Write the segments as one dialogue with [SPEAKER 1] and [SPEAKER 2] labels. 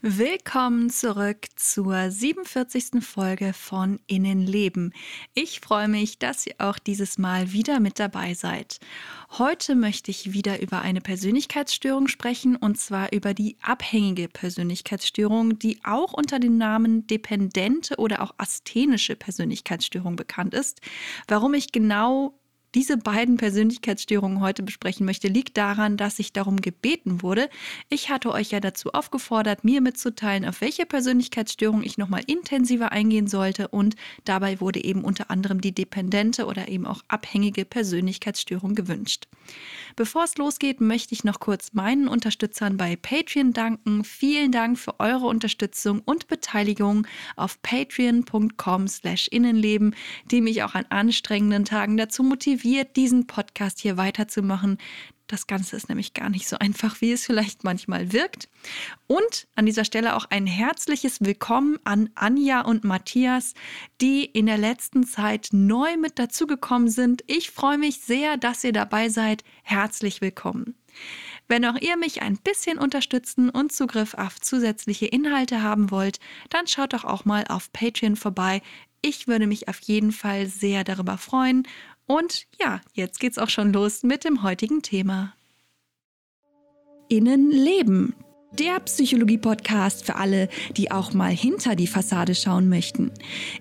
[SPEAKER 1] Willkommen zurück zur 47. Folge von Innenleben. Ich freue mich, dass ihr auch dieses Mal wieder mit dabei seid. Heute möchte ich wieder über eine Persönlichkeitsstörung sprechen und zwar über die abhängige Persönlichkeitsstörung, die auch unter dem Namen dependente oder auch asthenische Persönlichkeitsstörung bekannt ist. Warum ich genau diese beiden Persönlichkeitsstörungen heute besprechen möchte, liegt daran, dass ich darum gebeten wurde. Ich hatte euch ja dazu aufgefordert, mir mitzuteilen, auf welche Persönlichkeitsstörung ich nochmal intensiver eingehen sollte und dabei wurde eben unter anderem die dependente oder eben auch abhängige Persönlichkeitsstörung gewünscht. Bevor es losgeht, möchte ich noch kurz meinen Unterstützern bei Patreon danken. Vielen Dank für eure Unterstützung und Beteiligung auf patreon.com/innenleben, die mich auch an anstrengenden Tagen dazu motiviert, diesen Podcast hier weiterzumachen. Das Ganze ist nämlich gar nicht so einfach, wie es vielleicht manchmal wirkt. Und an dieser Stelle auch ein herzliches Willkommen an Anja und Matthias, die in der letzten Zeit neu mit dazugekommen sind. Ich freue mich sehr, dass ihr dabei seid. Herzlich willkommen. Wenn auch ihr mich ein bisschen unterstützen und Zugriff auf zusätzliche Inhalte haben wollt, dann schaut doch auch mal auf Patreon vorbei. Ich würde mich auf jeden Fall sehr darüber freuen und ja, jetzt geht's auch schon los mit dem heutigen Thema. Innenleben. Der Psychologie-Podcast für alle, die auch mal hinter die Fassade schauen möchten.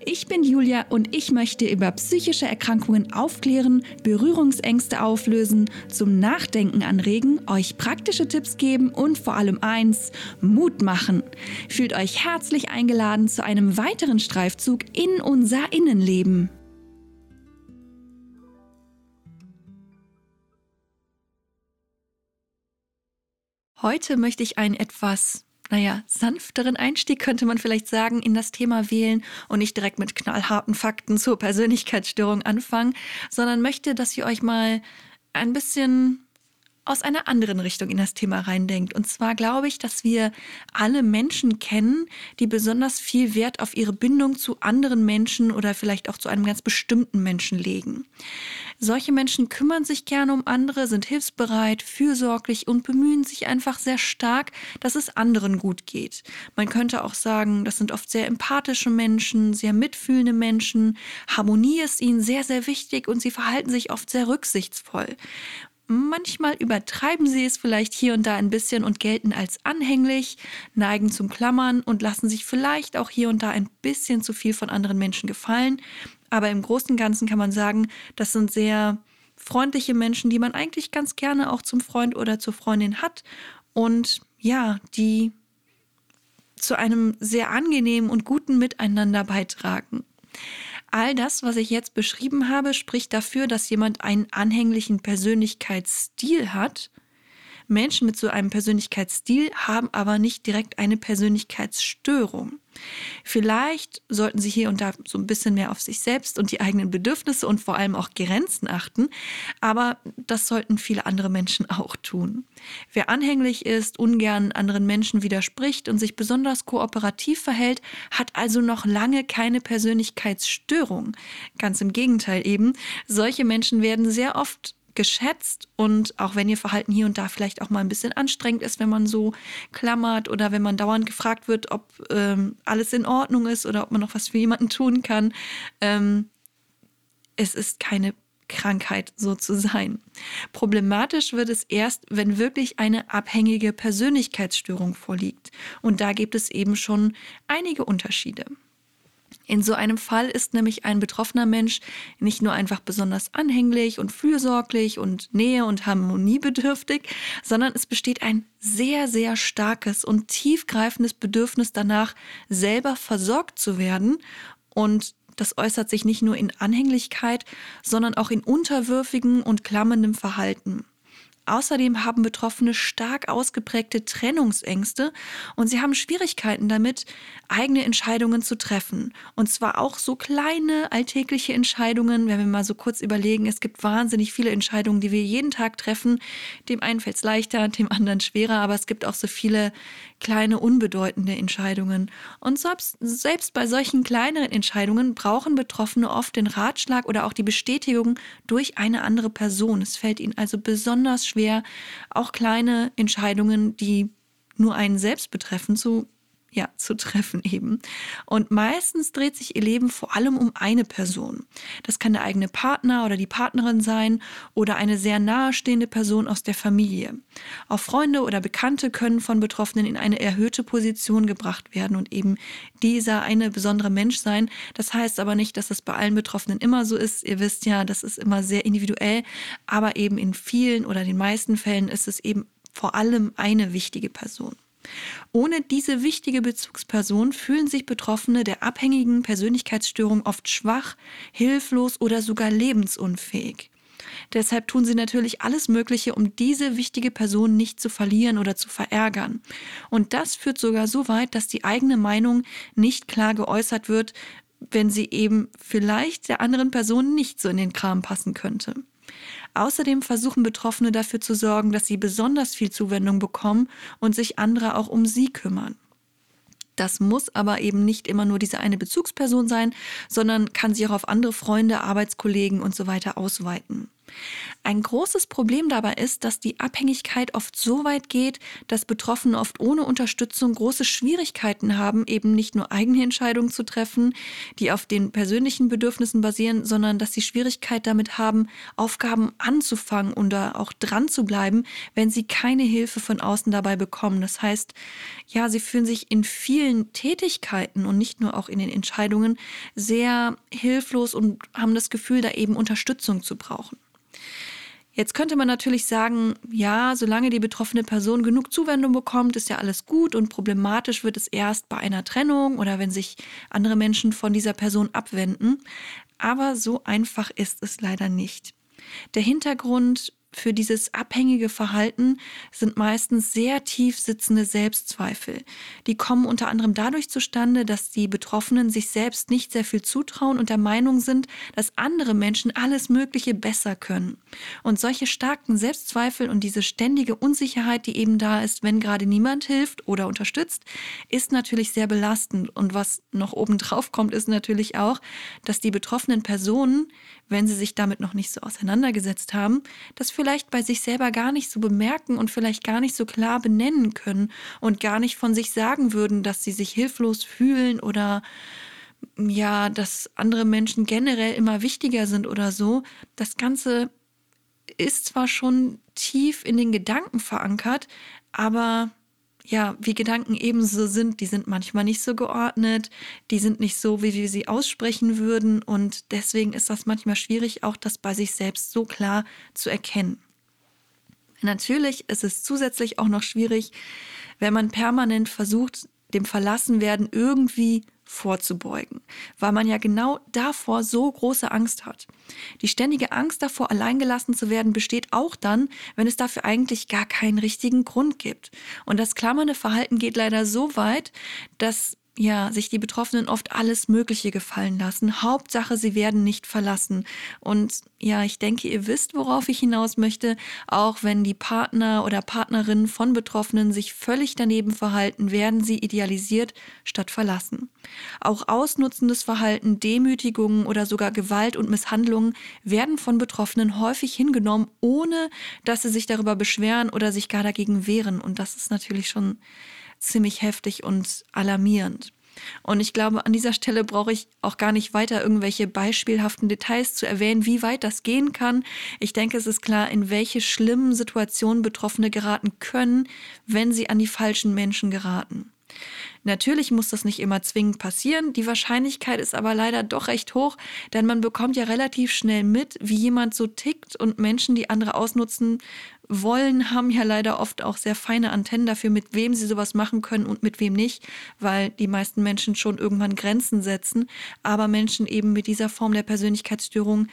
[SPEAKER 1] Ich bin Julia und ich möchte über psychische Erkrankungen aufklären, Berührungsängste auflösen, zum Nachdenken anregen, euch praktische Tipps geben und vor allem eins, Mut machen. Fühlt euch herzlich eingeladen zu einem weiteren Streifzug in unser Innenleben. Heute möchte ich einen etwas, naja, sanfteren Einstieg, könnte man vielleicht sagen, in das Thema wählen und nicht direkt mit knallharten Fakten zur Persönlichkeitsstörung anfangen, sondern möchte, dass ihr euch mal ein bisschen aus einer anderen Richtung in das Thema reindenkt. Und zwar glaube ich, dass wir alle Menschen kennen, die besonders viel Wert auf ihre Bindung zu anderen Menschen oder vielleicht auch zu einem ganz bestimmten Menschen legen. Solche Menschen kümmern sich gerne um andere, sind hilfsbereit, fürsorglich und bemühen sich einfach sehr stark, dass es anderen gut geht. Man könnte auch sagen, das sind oft sehr empathische Menschen, sehr mitfühlende Menschen. Harmonie ist ihnen sehr, sehr wichtig und sie verhalten sich oft sehr rücksichtsvoll. Manchmal übertreiben sie es vielleicht hier und da ein bisschen und gelten als anhänglich, neigen zum Klammern und lassen sich vielleicht auch hier und da ein bisschen zu viel von anderen Menschen gefallen. Aber im Großen und Ganzen kann man sagen, das sind sehr freundliche Menschen, die man eigentlich ganz gerne auch zum Freund oder zur Freundin hat und ja, die zu einem sehr angenehmen und guten Miteinander beitragen. All das, was ich jetzt beschrieben habe, spricht dafür, dass jemand einen anhänglichen Persönlichkeitsstil hat. Menschen mit so einem Persönlichkeitsstil haben aber nicht direkt eine Persönlichkeitsstörung. Vielleicht sollten Sie hier und da so ein bisschen mehr auf sich selbst und die eigenen Bedürfnisse und vor allem auch Grenzen achten, aber das sollten viele andere Menschen auch tun. Wer anhänglich ist, ungern anderen Menschen widerspricht und sich besonders kooperativ verhält, hat also noch lange keine Persönlichkeitsstörung. Ganz im Gegenteil eben, solche Menschen werden sehr oft geschätzt und auch wenn ihr Verhalten hier und da vielleicht auch mal ein bisschen anstrengend ist, wenn man so klammert oder wenn man dauernd gefragt wird, ob ähm, alles in Ordnung ist oder ob man noch was für jemanden tun kann, ähm, es ist keine Krankheit so zu sein. Problematisch wird es erst, wenn wirklich eine abhängige Persönlichkeitsstörung vorliegt. Und da gibt es eben schon einige Unterschiede. In so einem Fall ist nämlich ein betroffener Mensch nicht nur einfach besonders anhänglich und fürsorglich und nähe- und harmoniebedürftig, sondern es besteht ein sehr, sehr starkes und tiefgreifendes Bedürfnis danach, selber versorgt zu werden. Und das äußert sich nicht nur in Anhänglichkeit, sondern auch in unterwürfigem und klammerndem Verhalten. Außerdem haben Betroffene stark ausgeprägte Trennungsängste und sie haben Schwierigkeiten damit, eigene Entscheidungen zu treffen. Und zwar auch so kleine alltägliche Entscheidungen, wenn wir mal so kurz überlegen, es gibt wahnsinnig viele Entscheidungen, die wir jeden Tag treffen. Dem einen fällt es leichter, dem anderen schwerer, aber es gibt auch so viele kleine, unbedeutende Entscheidungen. Und selbst, selbst bei solchen kleineren Entscheidungen brauchen Betroffene oft den Ratschlag oder auch die Bestätigung durch eine andere Person. Es fällt ihnen also besonders schwer, auch kleine Entscheidungen, die nur einen selbst betreffen, zu ja, zu treffen eben. Und meistens dreht sich ihr Leben vor allem um eine Person. Das kann der eigene Partner oder die Partnerin sein oder eine sehr nahestehende Person aus der Familie. Auch Freunde oder Bekannte können von Betroffenen in eine erhöhte Position gebracht werden und eben dieser eine besondere Mensch sein. Das heißt aber nicht, dass es bei allen Betroffenen immer so ist. Ihr wisst ja, das ist immer sehr individuell, aber eben in vielen oder den meisten Fällen ist es eben vor allem eine wichtige Person. Ohne diese wichtige Bezugsperson fühlen sich Betroffene der abhängigen Persönlichkeitsstörung oft schwach, hilflos oder sogar lebensunfähig. Deshalb tun sie natürlich alles Mögliche, um diese wichtige Person nicht zu verlieren oder zu verärgern. Und das führt sogar so weit, dass die eigene Meinung nicht klar geäußert wird, wenn sie eben vielleicht der anderen Person nicht so in den Kram passen könnte. Außerdem versuchen Betroffene dafür zu sorgen, dass sie besonders viel Zuwendung bekommen und sich andere auch um sie kümmern. Das muss aber eben nicht immer nur diese eine Bezugsperson sein, sondern kann sich auch auf andere Freunde, Arbeitskollegen und so weiter ausweiten. Ein großes Problem dabei ist, dass die Abhängigkeit oft so weit geht, dass Betroffene oft ohne Unterstützung große Schwierigkeiten haben, eben nicht nur eigene Entscheidungen zu treffen, die auf den persönlichen Bedürfnissen basieren, sondern dass sie Schwierigkeit damit haben, Aufgaben anzufangen und da auch dran zu bleiben, wenn sie keine Hilfe von außen dabei bekommen. Das heißt, ja, sie fühlen sich in vielen Tätigkeiten und nicht nur auch in den Entscheidungen sehr hilflos und haben das Gefühl, da eben Unterstützung zu brauchen. Jetzt könnte man natürlich sagen, ja, solange die betroffene Person genug Zuwendung bekommt, ist ja alles gut und problematisch wird es erst bei einer Trennung oder wenn sich andere Menschen von dieser Person abwenden. Aber so einfach ist es leider nicht. Der Hintergrund für dieses abhängige Verhalten sind meistens sehr tief sitzende Selbstzweifel. Die kommen unter anderem dadurch zustande, dass die Betroffenen sich selbst nicht sehr viel zutrauen und der Meinung sind, dass andere Menschen alles Mögliche besser können. Und solche starken Selbstzweifel und diese ständige Unsicherheit, die eben da ist, wenn gerade niemand hilft oder unterstützt, ist natürlich sehr belastend. Und was noch obendrauf kommt, ist natürlich auch, dass die betroffenen Personen wenn sie sich damit noch nicht so auseinandergesetzt haben, das vielleicht bei sich selber gar nicht so bemerken und vielleicht gar nicht so klar benennen können und gar nicht von sich sagen würden, dass sie sich hilflos fühlen oder ja, dass andere Menschen generell immer wichtiger sind oder so. Das Ganze ist zwar schon tief in den Gedanken verankert, aber ja, wie Gedanken ebenso sind, die sind manchmal nicht so geordnet, die sind nicht so, wie wir sie aussprechen würden und deswegen ist das manchmal schwierig, auch das bei sich selbst so klar zu erkennen. Natürlich ist es zusätzlich auch noch schwierig, wenn man permanent versucht, dem Verlassenwerden irgendwie vorzubeugen, weil man ja genau davor so große Angst hat. Die ständige Angst davor, alleingelassen zu werden, besteht auch dann, wenn es dafür eigentlich gar keinen richtigen Grund gibt. Und das klammernde Verhalten geht leider so weit, dass ja, sich die Betroffenen oft alles Mögliche gefallen lassen. Hauptsache, sie werden nicht verlassen. Und ja, ich denke, ihr wisst, worauf ich hinaus möchte. Auch wenn die Partner oder Partnerinnen von Betroffenen sich völlig daneben verhalten, werden sie idealisiert statt verlassen. Auch ausnutzendes Verhalten, Demütigungen oder sogar Gewalt und Misshandlungen werden von Betroffenen häufig hingenommen, ohne dass sie sich darüber beschweren oder sich gar dagegen wehren. Und das ist natürlich schon ziemlich heftig und alarmierend. Und ich glaube, an dieser Stelle brauche ich auch gar nicht weiter irgendwelche beispielhaften Details zu erwähnen, wie weit das gehen kann. Ich denke, es ist klar, in welche schlimmen Situationen Betroffene geraten können, wenn sie an die falschen Menschen geraten. Natürlich muss das nicht immer zwingend passieren, die Wahrscheinlichkeit ist aber leider doch recht hoch, denn man bekommt ja relativ schnell mit, wie jemand so tickt und Menschen, die andere ausnutzen wollen, haben ja leider oft auch sehr feine Antennen dafür, mit wem sie sowas machen können und mit wem nicht, weil die meisten Menschen schon irgendwann Grenzen setzen, aber Menschen eben mit dieser Form der Persönlichkeitsstörung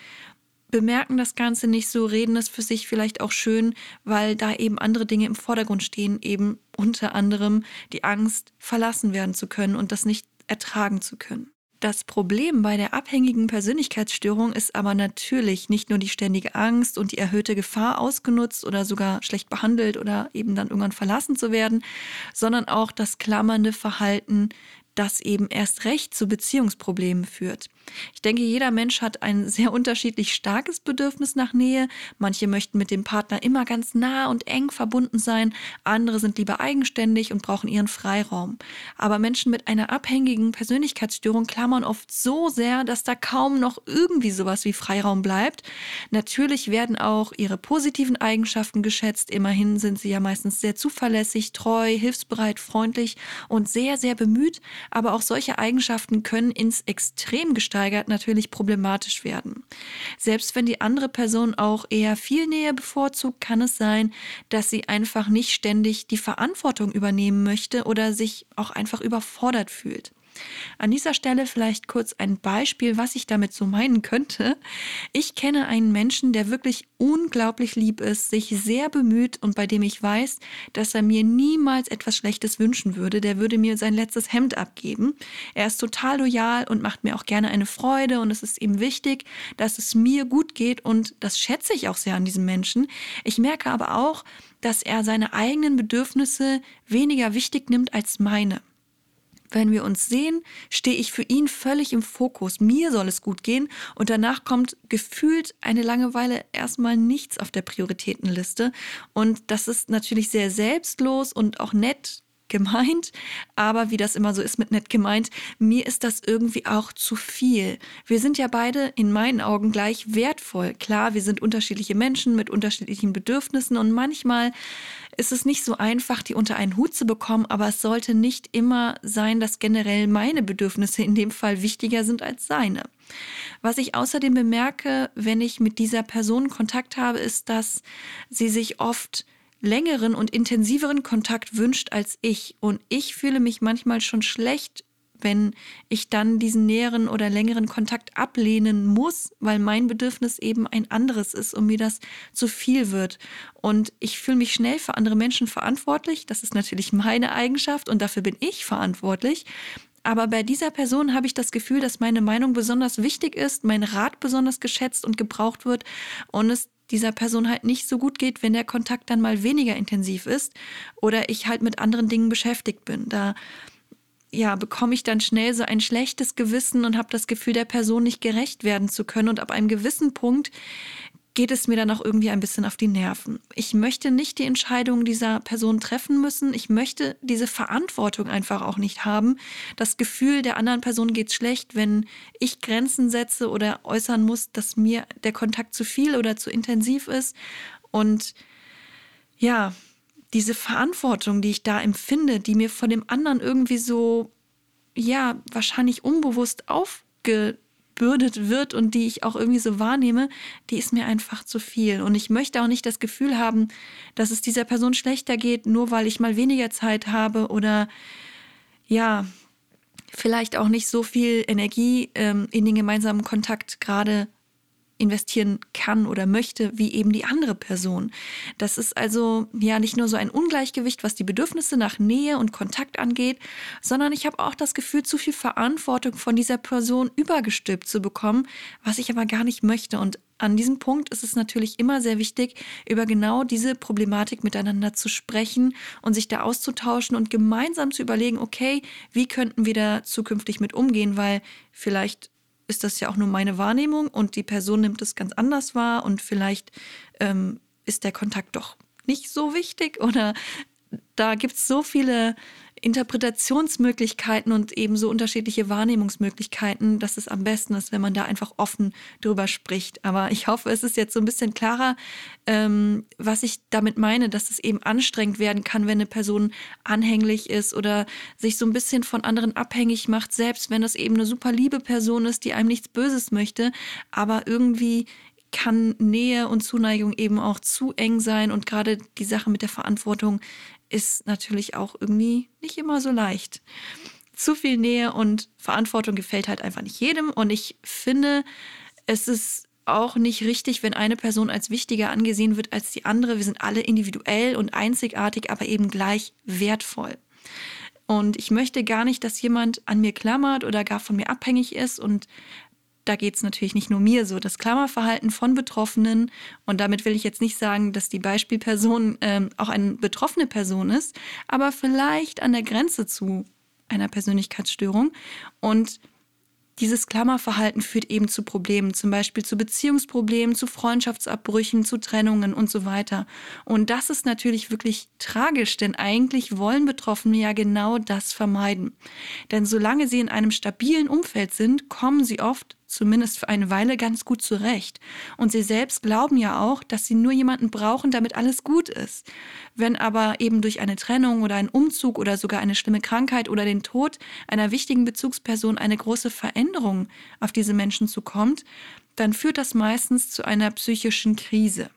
[SPEAKER 1] bemerken das Ganze nicht so, reden es für sich vielleicht auch schön, weil da eben andere Dinge im Vordergrund stehen, eben unter anderem die Angst, verlassen werden zu können und das nicht ertragen zu können. Das Problem bei der abhängigen Persönlichkeitsstörung ist aber natürlich nicht nur die ständige Angst und die erhöhte Gefahr ausgenutzt oder sogar schlecht behandelt oder eben dann irgendwann verlassen zu werden, sondern auch das klammernde Verhalten das eben erst recht zu Beziehungsproblemen führt. Ich denke, jeder Mensch hat ein sehr unterschiedlich starkes Bedürfnis nach Nähe. Manche möchten mit dem Partner immer ganz nah und eng verbunden sein, andere sind lieber eigenständig und brauchen ihren Freiraum. Aber Menschen mit einer abhängigen Persönlichkeitsstörung klammern oft so sehr, dass da kaum noch irgendwie sowas wie Freiraum bleibt. Natürlich werden auch ihre positiven Eigenschaften geschätzt. Immerhin sind sie ja meistens sehr zuverlässig, treu, hilfsbereit, freundlich und sehr, sehr bemüht. Aber auch solche Eigenschaften können ins Extrem gesteigert natürlich problematisch werden. Selbst wenn die andere Person auch eher viel Nähe bevorzugt, kann es sein, dass sie einfach nicht ständig die Verantwortung übernehmen möchte oder sich auch einfach überfordert fühlt. An dieser Stelle vielleicht kurz ein Beispiel, was ich damit so meinen könnte. Ich kenne einen Menschen, der wirklich unglaublich lieb ist, sich sehr bemüht und bei dem ich weiß, dass er mir niemals etwas Schlechtes wünschen würde. Der würde mir sein letztes Hemd abgeben. Er ist total loyal und macht mir auch gerne eine Freude und es ist ihm wichtig, dass es mir gut geht und das schätze ich auch sehr an diesem Menschen. Ich merke aber auch, dass er seine eigenen Bedürfnisse weniger wichtig nimmt als meine. Wenn wir uns sehen, stehe ich für ihn völlig im Fokus. Mir soll es gut gehen und danach kommt gefühlt eine Langeweile erstmal nichts auf der Prioritätenliste. Und das ist natürlich sehr selbstlos und auch nett gemeint, aber wie das immer so ist mit nett gemeint, mir ist das irgendwie auch zu viel. Wir sind ja beide in meinen Augen gleich wertvoll. Klar, wir sind unterschiedliche Menschen mit unterschiedlichen Bedürfnissen und manchmal ist es nicht so einfach, die unter einen Hut zu bekommen, aber es sollte nicht immer sein, dass generell meine Bedürfnisse in dem Fall wichtiger sind als seine. Was ich außerdem bemerke, wenn ich mit dieser Person Kontakt habe, ist, dass sie sich oft längeren und intensiveren Kontakt wünscht als ich. Und ich fühle mich manchmal schon schlecht, wenn ich dann diesen näheren oder längeren Kontakt ablehnen muss, weil mein Bedürfnis eben ein anderes ist und mir das zu viel wird. Und ich fühle mich schnell für andere Menschen verantwortlich. Das ist natürlich meine Eigenschaft und dafür bin ich verantwortlich. Aber bei dieser Person habe ich das Gefühl, dass meine Meinung besonders wichtig ist, mein Rat besonders geschätzt und gebraucht wird und es dieser Person halt nicht so gut geht, wenn der Kontakt dann mal weniger intensiv ist oder ich halt mit anderen Dingen beschäftigt bin. Da ja, bekomme ich dann schnell so ein schlechtes Gewissen und habe das Gefühl, der Person nicht gerecht werden zu können. Und ab einem gewissen Punkt geht es mir dann auch irgendwie ein bisschen auf die Nerven. Ich möchte nicht die Entscheidung dieser Person treffen müssen. Ich möchte diese Verantwortung einfach auch nicht haben. Das Gefühl, der anderen Person geht schlecht, wenn ich Grenzen setze oder äußern muss, dass mir der Kontakt zu viel oder zu intensiv ist. Und ja, diese Verantwortung, die ich da empfinde, die mir von dem anderen irgendwie so, ja, wahrscheinlich unbewusst aufge gebürdet wird und die ich auch irgendwie so wahrnehme, die ist mir einfach zu viel. Und ich möchte auch nicht das Gefühl haben, dass es dieser Person schlechter geht, nur weil ich mal weniger Zeit habe oder ja, vielleicht auch nicht so viel Energie ähm, in den gemeinsamen Kontakt gerade investieren kann oder möchte, wie eben die andere Person. Das ist also ja nicht nur so ein Ungleichgewicht, was die Bedürfnisse nach Nähe und Kontakt angeht, sondern ich habe auch das Gefühl, zu viel Verantwortung von dieser Person übergestülpt zu bekommen, was ich aber gar nicht möchte. Und an diesem Punkt ist es natürlich immer sehr wichtig, über genau diese Problematik miteinander zu sprechen und sich da auszutauschen und gemeinsam zu überlegen, okay, wie könnten wir da zukünftig mit umgehen, weil vielleicht ist das ja auch nur meine Wahrnehmung und die Person nimmt es ganz anders wahr und vielleicht ähm, ist der Kontakt doch nicht so wichtig oder da gibt es so viele Interpretationsmöglichkeiten und ebenso unterschiedliche Wahrnehmungsmöglichkeiten, dass es am besten ist, wenn man da einfach offen drüber spricht. Aber ich hoffe, es ist jetzt so ein bisschen klarer, ähm, was ich damit meine, dass es eben anstrengend werden kann, wenn eine Person anhänglich ist oder sich so ein bisschen von anderen abhängig macht, selbst wenn es eben eine super liebe Person ist, die einem nichts Böses möchte, aber irgendwie kann Nähe und Zuneigung eben auch zu eng sein und gerade die Sache mit der Verantwortung ist natürlich auch irgendwie nicht immer so leicht. Zu viel Nähe und Verantwortung gefällt halt einfach nicht jedem. Und ich finde, es ist auch nicht richtig, wenn eine Person als wichtiger angesehen wird als die andere. Wir sind alle individuell und einzigartig, aber eben gleich wertvoll. Und ich möchte gar nicht, dass jemand an mir klammert oder gar von mir abhängig ist und da geht es natürlich nicht nur mir so. Das Klammerverhalten von Betroffenen, und damit will ich jetzt nicht sagen, dass die Beispielperson ähm, auch eine betroffene Person ist, aber vielleicht an der Grenze zu einer Persönlichkeitsstörung. Und dieses Klammerverhalten führt eben zu Problemen, zum Beispiel zu Beziehungsproblemen, zu Freundschaftsabbrüchen, zu Trennungen und so weiter. Und das ist natürlich wirklich tragisch, denn eigentlich wollen Betroffene ja genau das vermeiden. Denn solange sie in einem stabilen Umfeld sind, kommen sie oft zumindest für eine Weile ganz gut zurecht. Und sie selbst glauben ja auch, dass sie nur jemanden brauchen, damit alles gut ist. Wenn aber eben durch eine Trennung oder einen Umzug oder sogar eine schlimme Krankheit oder den Tod einer wichtigen Bezugsperson eine große Veränderung auf diese Menschen zukommt, dann führt das meistens zu einer psychischen Krise.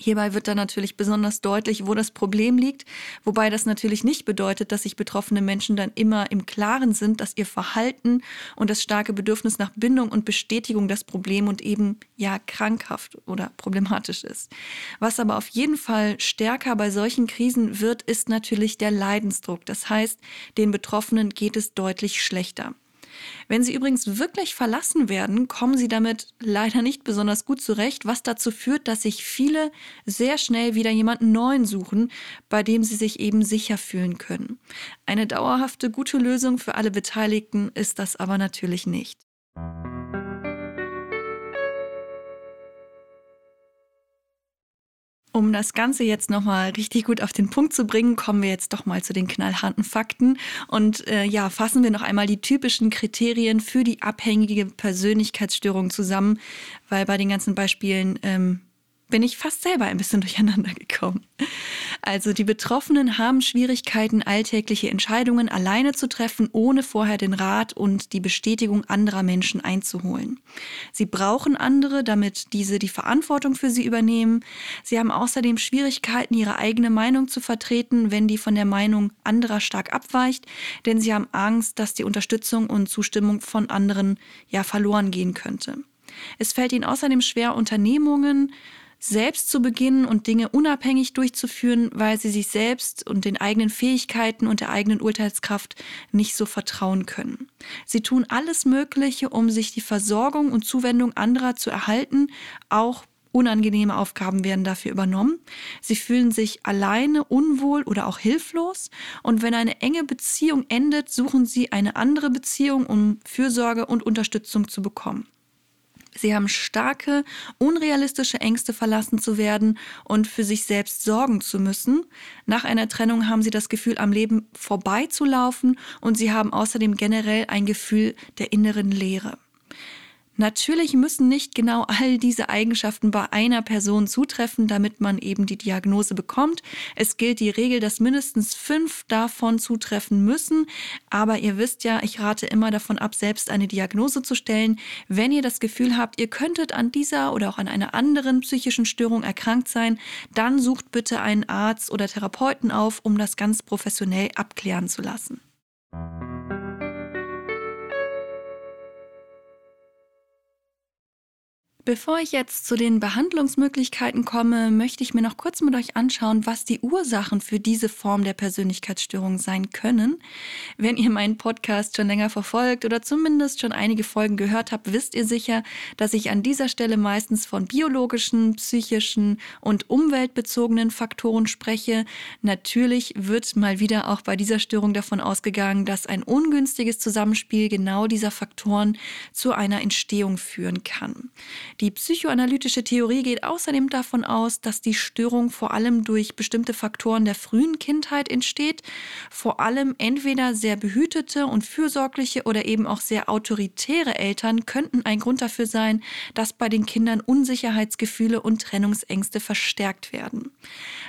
[SPEAKER 1] Hierbei wird dann natürlich besonders deutlich, wo das Problem liegt, wobei das natürlich nicht bedeutet, dass sich betroffene Menschen dann immer im Klaren sind, dass ihr Verhalten und das starke Bedürfnis nach Bindung und Bestätigung das Problem und eben ja krankhaft oder problematisch ist. Was aber auf jeden Fall stärker bei solchen Krisen wird, ist natürlich der Leidensdruck. Das heißt, den Betroffenen geht es deutlich schlechter. Wenn sie übrigens wirklich verlassen werden, kommen sie damit leider nicht besonders gut zurecht, was dazu führt, dass sich viele sehr schnell wieder jemanden neuen suchen, bei dem sie sich eben sicher fühlen können. Eine dauerhafte gute Lösung für alle Beteiligten ist das aber natürlich nicht. Um das Ganze jetzt nochmal richtig gut auf den Punkt zu bringen, kommen wir jetzt doch mal zu den knallharten Fakten. Und äh, ja, fassen wir noch einmal die typischen Kriterien für die abhängige Persönlichkeitsstörung zusammen, weil bei den ganzen Beispielen ähm, bin ich fast selber ein bisschen durcheinander gekommen. Also die Betroffenen haben Schwierigkeiten, alltägliche Entscheidungen alleine zu treffen, ohne vorher den Rat und die Bestätigung anderer Menschen einzuholen. Sie brauchen andere, damit diese die Verantwortung für sie übernehmen. Sie haben außerdem Schwierigkeiten, ihre eigene Meinung zu vertreten, wenn die von der Meinung anderer stark abweicht, denn sie haben Angst, dass die Unterstützung und Zustimmung von anderen ja verloren gehen könnte. Es fällt ihnen außerdem schwer, Unternehmungen selbst zu beginnen und Dinge unabhängig durchzuführen, weil sie sich selbst und den eigenen Fähigkeiten und der eigenen Urteilskraft nicht so vertrauen können. Sie tun alles Mögliche, um sich die Versorgung und Zuwendung anderer zu erhalten, auch Unangenehme Aufgaben werden dafür übernommen. Sie fühlen sich alleine, unwohl oder auch hilflos. Und wenn eine enge Beziehung endet, suchen sie eine andere Beziehung, um Fürsorge und Unterstützung zu bekommen. Sie haben starke, unrealistische Ängste, verlassen zu werden und für sich selbst sorgen zu müssen. Nach einer Trennung haben sie das Gefühl, am Leben vorbeizulaufen und sie haben außerdem generell ein Gefühl der inneren Leere. Natürlich müssen nicht genau all diese Eigenschaften bei einer Person zutreffen, damit man eben die Diagnose bekommt. Es gilt die Regel, dass mindestens fünf davon zutreffen müssen. Aber ihr wisst ja, ich rate immer davon ab, selbst eine Diagnose zu stellen. Wenn ihr das Gefühl habt, ihr könntet an dieser oder auch an einer anderen psychischen Störung erkrankt sein, dann sucht bitte einen Arzt oder Therapeuten auf, um das ganz professionell abklären zu lassen. Bevor ich jetzt zu den Behandlungsmöglichkeiten komme, möchte ich mir noch kurz mit euch anschauen, was die Ursachen für diese Form der Persönlichkeitsstörung sein können. Wenn ihr meinen Podcast schon länger verfolgt oder zumindest schon einige Folgen gehört habt, wisst ihr sicher, dass ich an dieser Stelle meistens von biologischen, psychischen und umweltbezogenen Faktoren spreche. Natürlich wird mal wieder auch bei dieser Störung davon ausgegangen, dass ein ungünstiges Zusammenspiel genau dieser Faktoren zu einer Entstehung führen kann. Die psychoanalytische Theorie geht außerdem davon aus, dass die Störung vor allem durch bestimmte Faktoren der frühen Kindheit entsteht, vor allem entweder sehr behütete und fürsorgliche oder eben auch sehr autoritäre Eltern könnten ein Grund dafür sein, dass bei den Kindern Unsicherheitsgefühle und Trennungsängste verstärkt werden.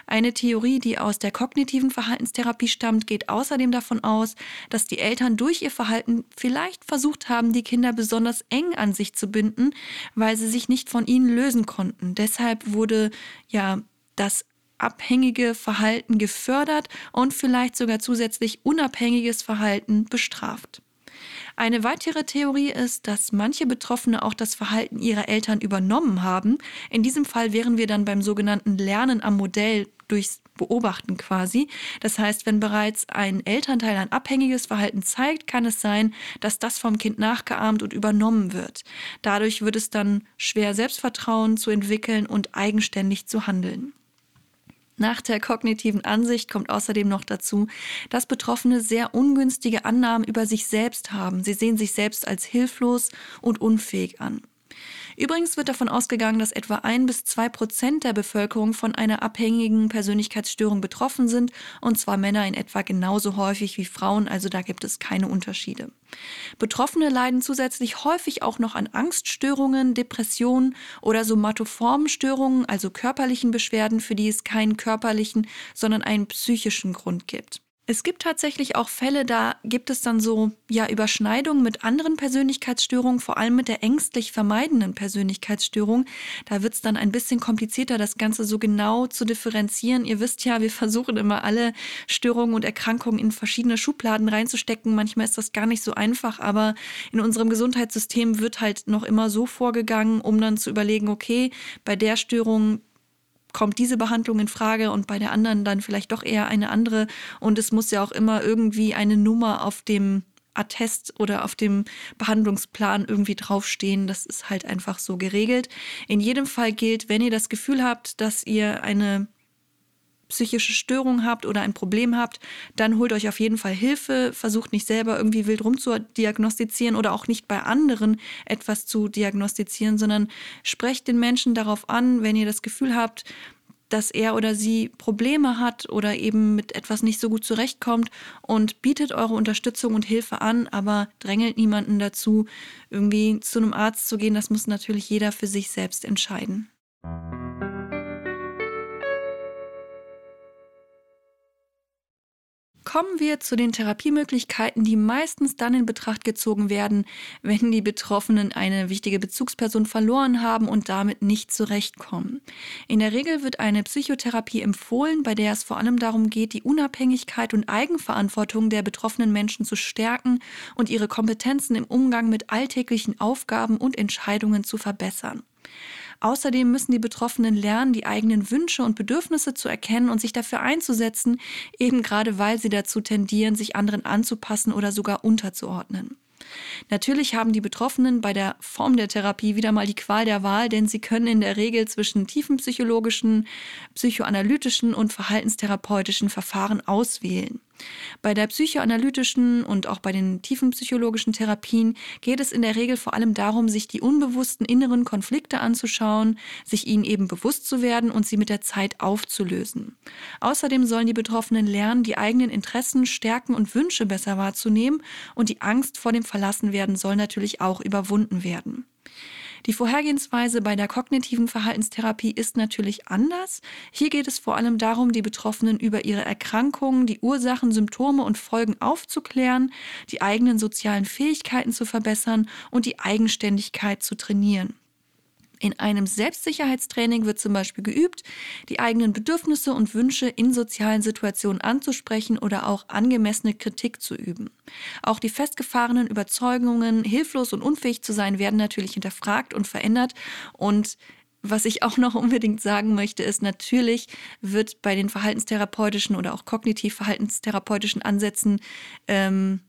[SPEAKER 1] Eine Theorie, die aus der kognitiven Verhaltenstherapie stammt, geht außerdem davon aus, dass die Eltern durch ihr Verhalten vielleicht versucht haben, die Kinder besonders eng an sich zu binden, weil sie sich nicht von ihnen lösen konnten. Deshalb wurde ja das abhängige Verhalten gefördert und vielleicht sogar zusätzlich unabhängiges Verhalten bestraft. Eine weitere Theorie ist, dass manche Betroffene auch das Verhalten ihrer Eltern übernommen haben. In diesem Fall wären wir dann beim sogenannten Lernen am Modell durchs Beobachten quasi. Das heißt, wenn bereits ein Elternteil ein abhängiges Verhalten zeigt, kann es sein, dass das vom Kind nachgeahmt und übernommen wird. Dadurch wird es dann schwer, Selbstvertrauen zu entwickeln und eigenständig zu handeln. Nach der kognitiven Ansicht kommt außerdem noch dazu, dass Betroffene sehr ungünstige Annahmen über sich selbst haben. Sie sehen sich selbst als hilflos und unfähig an. Übrigens wird davon ausgegangen, dass etwa ein bis zwei Prozent der Bevölkerung von einer abhängigen Persönlichkeitsstörung betroffen sind, und zwar Männer in etwa genauso häufig wie Frauen, also da gibt es keine Unterschiede. Betroffene leiden zusätzlich häufig auch noch an Angststörungen, Depressionen oder somatoformen Störungen, also körperlichen Beschwerden, für die es keinen körperlichen, sondern einen psychischen Grund gibt. Es gibt tatsächlich auch Fälle, da gibt es dann so ja Überschneidungen mit anderen Persönlichkeitsstörungen, vor allem mit der ängstlich vermeidenden Persönlichkeitsstörung. Da wird es dann ein bisschen komplizierter, das Ganze so genau zu differenzieren. Ihr wisst ja, wir versuchen immer alle Störungen und Erkrankungen in verschiedene Schubladen reinzustecken. Manchmal ist das gar nicht so einfach, aber in unserem Gesundheitssystem wird halt noch immer so vorgegangen, um dann zu überlegen, okay, bei der Störung kommt diese Behandlung in Frage und bei der anderen dann vielleicht doch eher eine andere. Und es muss ja auch immer irgendwie eine Nummer auf dem Attest oder auf dem Behandlungsplan irgendwie draufstehen. Das ist halt einfach so geregelt. In jedem Fall gilt, wenn ihr das Gefühl habt, dass ihr eine psychische Störung habt oder ein Problem habt, dann holt euch auf jeden Fall Hilfe. Versucht nicht selber irgendwie wild rum zu diagnostizieren oder auch nicht bei anderen etwas zu diagnostizieren, sondern sprecht den Menschen darauf an, wenn ihr das Gefühl habt, dass er oder sie Probleme hat oder eben mit etwas nicht so gut zurechtkommt und bietet eure Unterstützung und Hilfe an, aber drängelt niemanden dazu, irgendwie zu einem Arzt zu gehen. Das muss natürlich jeder für sich selbst entscheiden. Kommen wir zu den Therapiemöglichkeiten, die meistens dann in Betracht gezogen werden, wenn die Betroffenen eine wichtige Bezugsperson verloren haben und damit nicht zurechtkommen. In der Regel wird eine Psychotherapie empfohlen, bei der es vor allem darum geht, die Unabhängigkeit und Eigenverantwortung der betroffenen Menschen zu stärken und ihre Kompetenzen im Umgang mit alltäglichen Aufgaben und Entscheidungen zu verbessern. Außerdem müssen die Betroffenen lernen, die eigenen Wünsche und Bedürfnisse zu erkennen und sich dafür einzusetzen, eben gerade weil sie dazu tendieren, sich anderen anzupassen oder sogar unterzuordnen. Natürlich haben die Betroffenen bei der Form der Therapie wieder mal die Qual der Wahl, denn sie können in der Regel zwischen tiefenpsychologischen, psychoanalytischen und verhaltenstherapeutischen Verfahren auswählen. Bei der psychoanalytischen und auch bei den tiefenpsychologischen Therapien geht es in der Regel vor allem darum, sich die unbewussten inneren Konflikte anzuschauen, sich ihnen eben bewusst zu werden und sie mit der Zeit aufzulösen. Außerdem sollen die Betroffenen lernen, die eigenen Interessen, Stärken und Wünsche besser wahrzunehmen und die Angst vor dem Verlassenwerden soll natürlich auch überwunden werden. Die Vorhergehensweise bei der kognitiven Verhaltenstherapie ist natürlich anders. Hier geht es vor allem darum, die Betroffenen über ihre Erkrankungen, die Ursachen, Symptome und Folgen aufzuklären, die eigenen sozialen Fähigkeiten zu verbessern und die Eigenständigkeit zu trainieren. In einem Selbstsicherheitstraining wird zum Beispiel geübt, die eigenen Bedürfnisse und Wünsche in sozialen Situationen anzusprechen oder auch angemessene Kritik zu üben. Auch die festgefahrenen Überzeugungen, hilflos und unfähig zu sein, werden natürlich hinterfragt und verändert. Und was ich auch noch unbedingt sagen möchte, ist, natürlich wird bei den verhaltenstherapeutischen oder auch kognitiv verhaltenstherapeutischen Ansätzen ähm,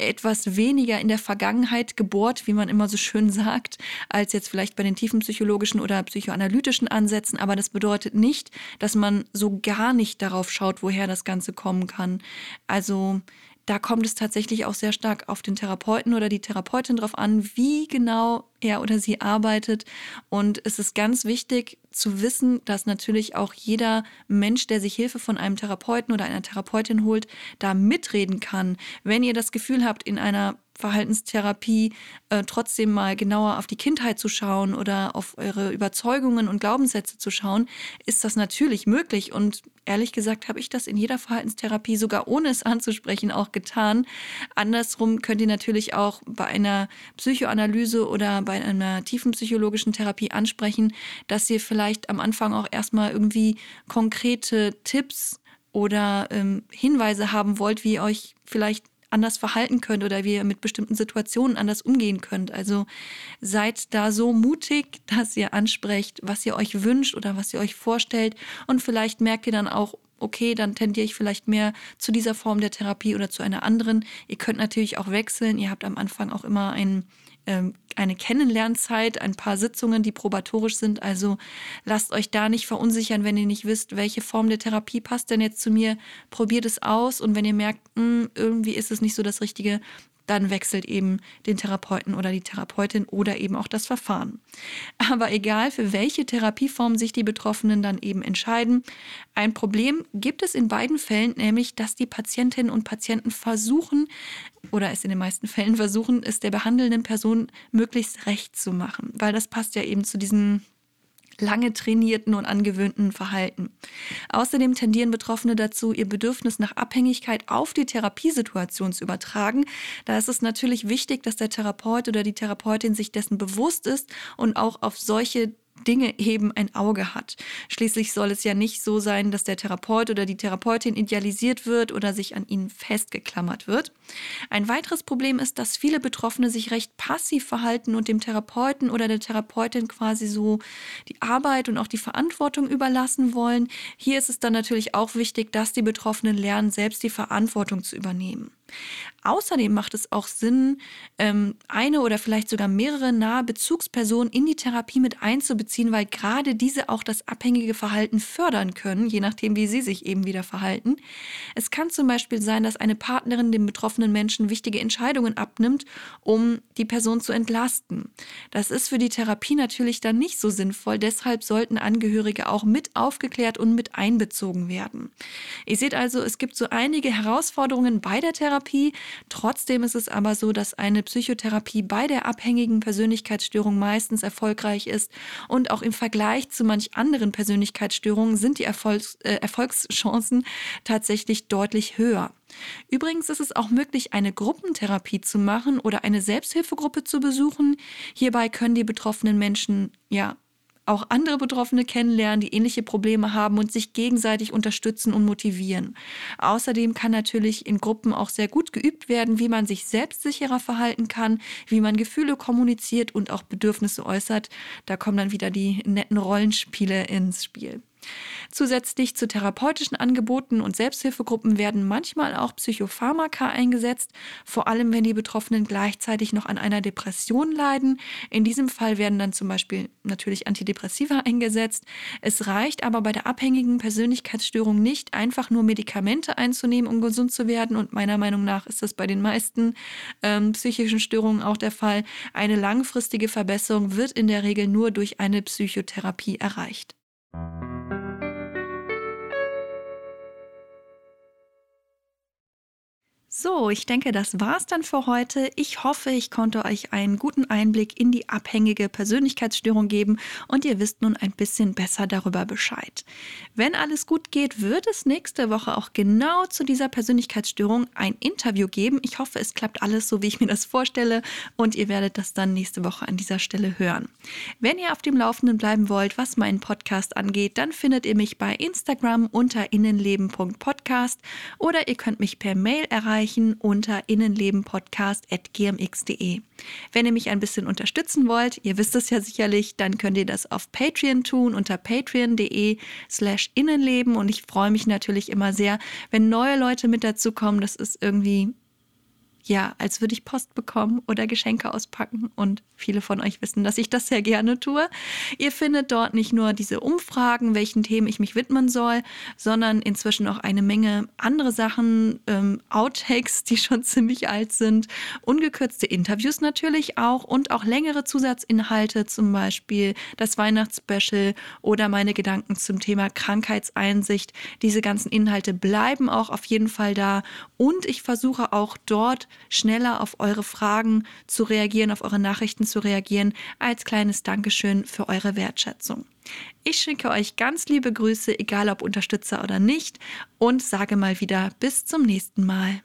[SPEAKER 1] etwas weniger in der Vergangenheit gebohrt, wie man immer so schön sagt, als jetzt vielleicht bei den tiefenpsychologischen oder psychoanalytischen Ansätzen. Aber das bedeutet nicht, dass man so gar nicht darauf schaut, woher das Ganze kommen kann. Also da kommt es tatsächlich auch sehr stark auf den Therapeuten oder die Therapeutin drauf an, wie genau er oder sie arbeitet. Und es ist ganz wichtig zu wissen, dass natürlich auch jeder Mensch, der sich Hilfe von einem Therapeuten oder einer Therapeutin holt, da mitreden kann. Wenn ihr das Gefühl habt, in einer Verhaltenstherapie äh, trotzdem mal genauer auf die Kindheit zu schauen oder auf eure Überzeugungen und Glaubenssätze zu schauen, ist das natürlich möglich. Und ehrlich gesagt habe ich das in jeder Verhaltenstherapie, sogar ohne es anzusprechen, auch getan. Andersrum könnt ihr natürlich auch bei einer Psychoanalyse oder bei einer tiefen psychologischen Therapie ansprechen, dass ihr vielleicht am Anfang auch erstmal irgendwie konkrete Tipps oder ähm, Hinweise haben wollt, wie ihr euch vielleicht anders verhalten könnt oder wie ihr mit bestimmten Situationen anders umgehen könnt. Also seid da so mutig, dass ihr ansprecht, was ihr euch wünscht oder was ihr euch vorstellt. Und vielleicht merkt ihr dann auch, okay, dann tendiere ich vielleicht mehr zu dieser Form der Therapie oder zu einer anderen. Ihr könnt natürlich auch wechseln. Ihr habt am Anfang auch immer ein ähm, eine Kennenlernzeit, ein paar Sitzungen, die probatorisch sind. Also lasst euch da nicht verunsichern, wenn ihr nicht wisst, welche Form der Therapie passt denn jetzt zu mir. Probiert es aus und wenn ihr merkt, mh, hm, irgendwie ist es nicht so das Richtige, dann wechselt eben den Therapeuten oder die Therapeutin oder eben auch das Verfahren. Aber egal, für welche Therapieform sich die Betroffenen dann eben entscheiden, ein Problem gibt es in beiden Fällen, nämlich dass die Patientinnen und Patienten versuchen oder es in den meisten Fällen versuchen, es der behandelnden Person möglichst recht zu machen, weil das passt ja eben zu diesen lange trainierten und angewöhnten Verhalten. Außerdem tendieren Betroffene dazu, ihr Bedürfnis nach Abhängigkeit auf die Therapiesituation zu übertragen. Da ist es natürlich wichtig, dass der Therapeut oder die Therapeutin sich dessen bewusst ist und auch auf solche Dinge eben ein Auge hat. Schließlich soll es ja nicht so sein, dass der Therapeut oder die Therapeutin idealisiert wird oder sich an ihnen festgeklammert wird. Ein weiteres Problem ist, dass viele Betroffene sich recht passiv verhalten und dem Therapeuten oder der Therapeutin quasi so die Arbeit und auch die Verantwortung überlassen wollen. Hier ist es dann natürlich auch wichtig, dass die Betroffenen lernen, selbst die Verantwortung zu übernehmen. Außerdem macht es auch Sinn, ähm, eine oder vielleicht sogar mehrere nahe Bezugspersonen in die Therapie mit einzubeziehen, weil gerade diese auch das abhängige Verhalten fördern können, je nachdem, wie sie sich eben wieder verhalten. Es kann zum Beispiel sein, dass eine Partnerin dem betroffenen Menschen wichtige Entscheidungen abnimmt, um die Person zu entlasten. Das ist für die Therapie natürlich dann nicht so sinnvoll, deshalb sollten Angehörige auch mit aufgeklärt und mit einbezogen werden. Ihr seht also, es gibt so einige Herausforderungen bei der Therapie, Trotzdem ist es aber so, dass eine Psychotherapie bei der abhängigen Persönlichkeitsstörung meistens erfolgreich ist und auch im Vergleich zu manch anderen Persönlichkeitsstörungen sind die Erfolgs äh, Erfolgschancen tatsächlich deutlich höher. Übrigens ist es auch möglich, eine Gruppentherapie zu machen oder eine Selbsthilfegruppe zu besuchen. Hierbei können die betroffenen Menschen ja auch andere Betroffene kennenlernen, die ähnliche Probleme haben und sich gegenseitig unterstützen und motivieren. Außerdem kann natürlich in Gruppen auch sehr gut geübt werden, wie man sich selbstsicherer verhalten kann, wie man Gefühle kommuniziert und auch Bedürfnisse äußert. Da kommen dann wieder die netten Rollenspiele ins Spiel. Zusätzlich zu therapeutischen Angeboten und Selbsthilfegruppen werden manchmal auch Psychopharmaka eingesetzt, vor allem wenn die Betroffenen gleichzeitig noch an einer Depression leiden. In diesem Fall werden dann zum Beispiel natürlich Antidepressiva eingesetzt. Es reicht aber bei der abhängigen Persönlichkeitsstörung nicht, einfach nur Medikamente einzunehmen, um gesund zu werden. Und meiner Meinung nach ist das bei den meisten ähm, psychischen Störungen auch der Fall. Eine langfristige Verbesserung wird in der Regel nur durch eine Psychotherapie erreicht. So, ich denke, das war's dann für heute. Ich hoffe, ich konnte euch einen guten Einblick in die abhängige Persönlichkeitsstörung geben und ihr wisst nun ein bisschen besser darüber Bescheid. Wenn alles gut geht, wird es nächste Woche auch genau zu dieser Persönlichkeitsstörung ein Interview geben. Ich hoffe, es klappt alles so, wie ich mir das vorstelle und ihr werdet das dann nächste Woche an dieser Stelle hören. Wenn ihr auf dem Laufenden bleiben wollt, was meinen Podcast angeht, dann findet ihr mich bei Instagram unter innenleben.podcast oder ihr könnt mich per Mail erreichen erreichen unter innenlebenpodcast.gmx.de. Wenn ihr mich ein bisschen unterstützen wollt, ihr wisst es ja sicherlich, dann könnt ihr das auf Patreon tun unter patreon.de slash innenleben und ich freue mich natürlich immer sehr, wenn neue Leute mit dazu kommen. Das ist irgendwie ja, als würde ich Post bekommen oder Geschenke auspacken. Und viele von euch wissen, dass ich das sehr gerne tue. Ihr findet dort nicht nur diese Umfragen, welchen Themen ich mich widmen soll, sondern inzwischen auch eine Menge andere Sachen, ähm, Outtakes, die schon ziemlich alt sind, ungekürzte Interviews natürlich auch und auch längere Zusatzinhalte, zum Beispiel das Weihnachtsspecial oder meine Gedanken zum Thema Krankheitseinsicht. Diese ganzen Inhalte bleiben auch auf jeden Fall da und ich versuche auch dort schneller auf eure Fragen zu reagieren, auf eure Nachrichten zu reagieren, als kleines Dankeschön für eure Wertschätzung. Ich schicke euch ganz liebe Grüße, egal ob Unterstützer oder nicht, und sage mal wieder bis zum nächsten Mal.